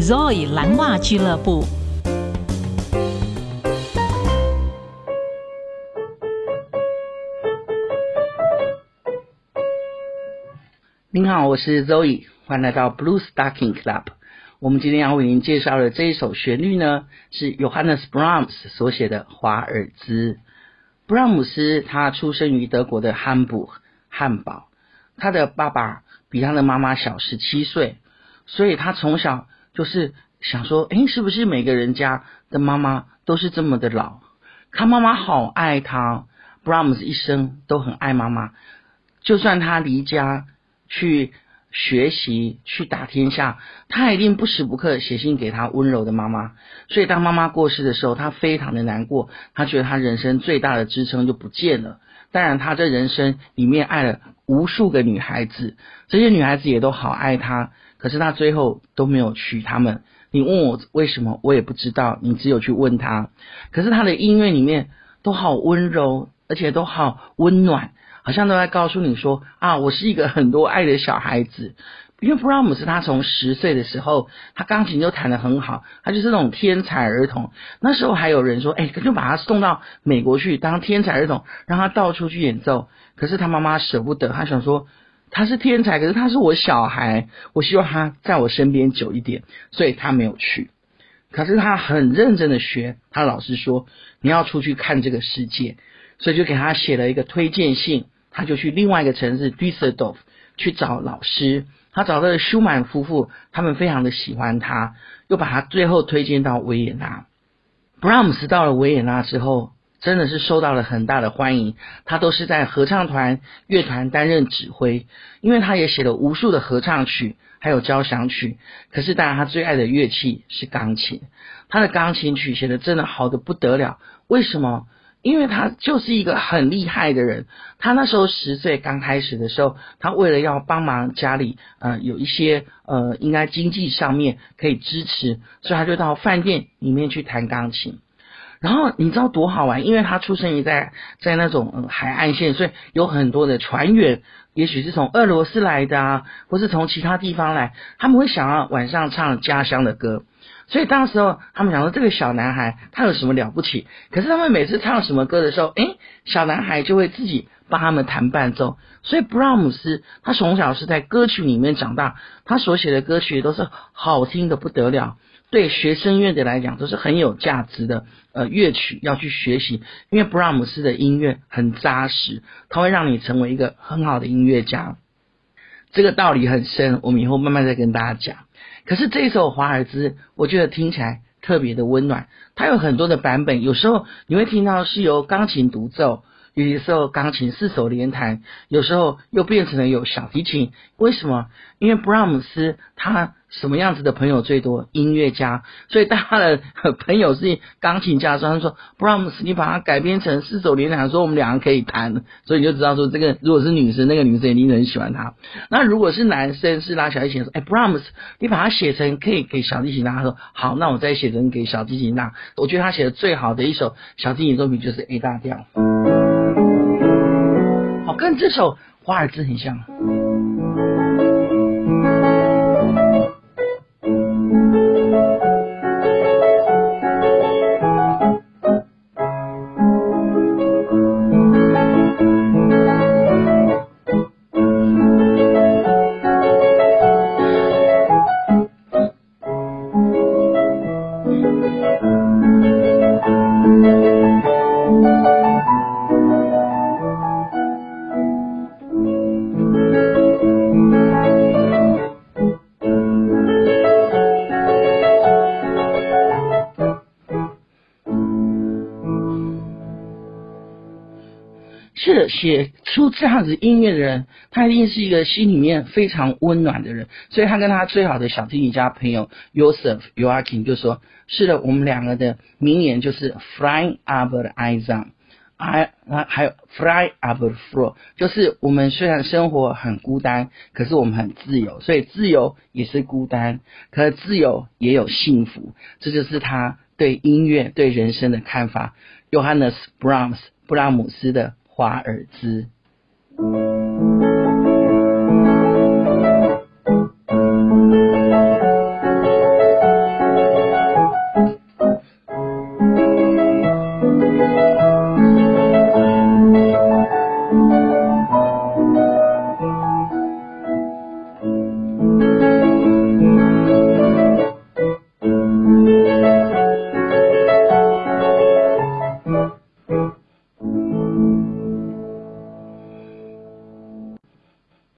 Zoe 蓝袜俱乐部。您好，我是 Zoe，欢迎来到 Blue Stocking Club。我们今天要为您介绍的这一首旋律呢，是 Johannes Brahms 所写的《华尔兹》。布拉姆斯他出生于德国的汉堡，汉堡。他的爸爸比他的妈妈小十七岁，所以他从小就是想说，诶，是不是每个人家的妈妈都是这么的老？他妈妈好爱他，布拉姆斯一生都很爱妈妈，就算他离家去学习、去打天下，他一定不时不刻写信给他温柔的妈妈。所以当妈妈过世的时候，他非常的难过，他觉得他人生最大的支撑就不见了。当然，他这人生里面爱了无数个女孩子，这些女孩子也都好爱他，可是他最后都没有娶她们。你问我为什么，我也不知道，你只有去问他。可是他的音乐里面都好温柔，而且都好温暖，好像都在告诉你说啊，我是一个很多爱的小孩子。因为布拉姆斯他从十岁的时候，他钢琴就弹得很好，他就是那种天才儿童。那时候还有人说，哎，就把他送到美国去当天才儿童，让他到处去演奏。可是他妈妈舍不得，他想说他是天才，可是他是我小孩，我希望他在我身边久一点，所以他没有去。可是他很认真的学，他老师说你要出去看这个世界，所以就给他写了一个推荐信，他就去另外一个城市 Düsseldorf 去找老师。他找到了舒曼夫妇，他们非常的喜欢他，又把他最后推荐到维也纳。布拉姆斯到了维也纳之后，真的是受到了很大的欢迎。他都是在合唱团、乐团担任指挥，因为他也写了无数的合唱曲，还有交响曲。可是当然，他最爱的乐器是钢琴。他的钢琴曲写的真的好的不得了。为什么？因为他就是一个很厉害的人，他那时候十岁刚开始的时候，他为了要帮忙家里，呃，有一些呃，应该经济上面可以支持，所以他就到饭店里面去弹钢琴。然后你知道多好玩？因为他出生于在在那种、海岸线，所以有很多的船员，也许是从俄罗斯来的啊，或是从其他地方来，他们会想要晚上唱家乡的歌。所以当时候他们想说这个小男孩他有什么了不起？可是他们每次唱什么歌的时候，诶，小男孩就会自己帮他们弹伴奏。所以布拉姆斯他从小是在歌曲里面长大，他所写的歌曲都是好听的不得了，对学声乐的来讲都是很有价值的呃乐曲要去学习，因为布拉姆斯的音乐很扎实，他会让你成为一个很好的音乐家。这个道理很深，我们以后慢慢再跟大家讲。可是这首华尔兹，我觉得听起来特别的温暖。它有很多的版本，有时候你会听到是由钢琴独奏。有的时候钢琴四手联弹，有时候又变成了有小提琴。为什么？因为布拉姆斯他什么样子的朋友最多？音乐家。所以他的朋友是钢琴家的时候，他说：“布拉姆斯，你把它改编成四手联弹，说我们两个可以弹。”所以你就知道说，这个如果是女生，那个女生一定很喜欢他。那如果是男生，是拉小提琴，说：“哎，布拉姆斯，你把它写成可以给小提琴拉。”他说：“好，那我再写成给小提琴拉。”我觉得他写的最好的一首小提琴作品就是 A 大调。跟这首华尔兹很像。写出这样子音乐的人，他一定是一个心里面非常温暖的人。所以他跟他最好的小提琴家朋友 Joseph Joachim 就说：“是的，我们两个的名言就是 ‘Frei aber einsam’，还还有 ‘Frei aber froh’，就是我们虽然生活很孤单，可是我们很自由。所以自由也是孤单，可是自由也有幸福。这就是他对音乐、对人生的看法。Johannes Brahms 布拉姆斯的。华尔兹。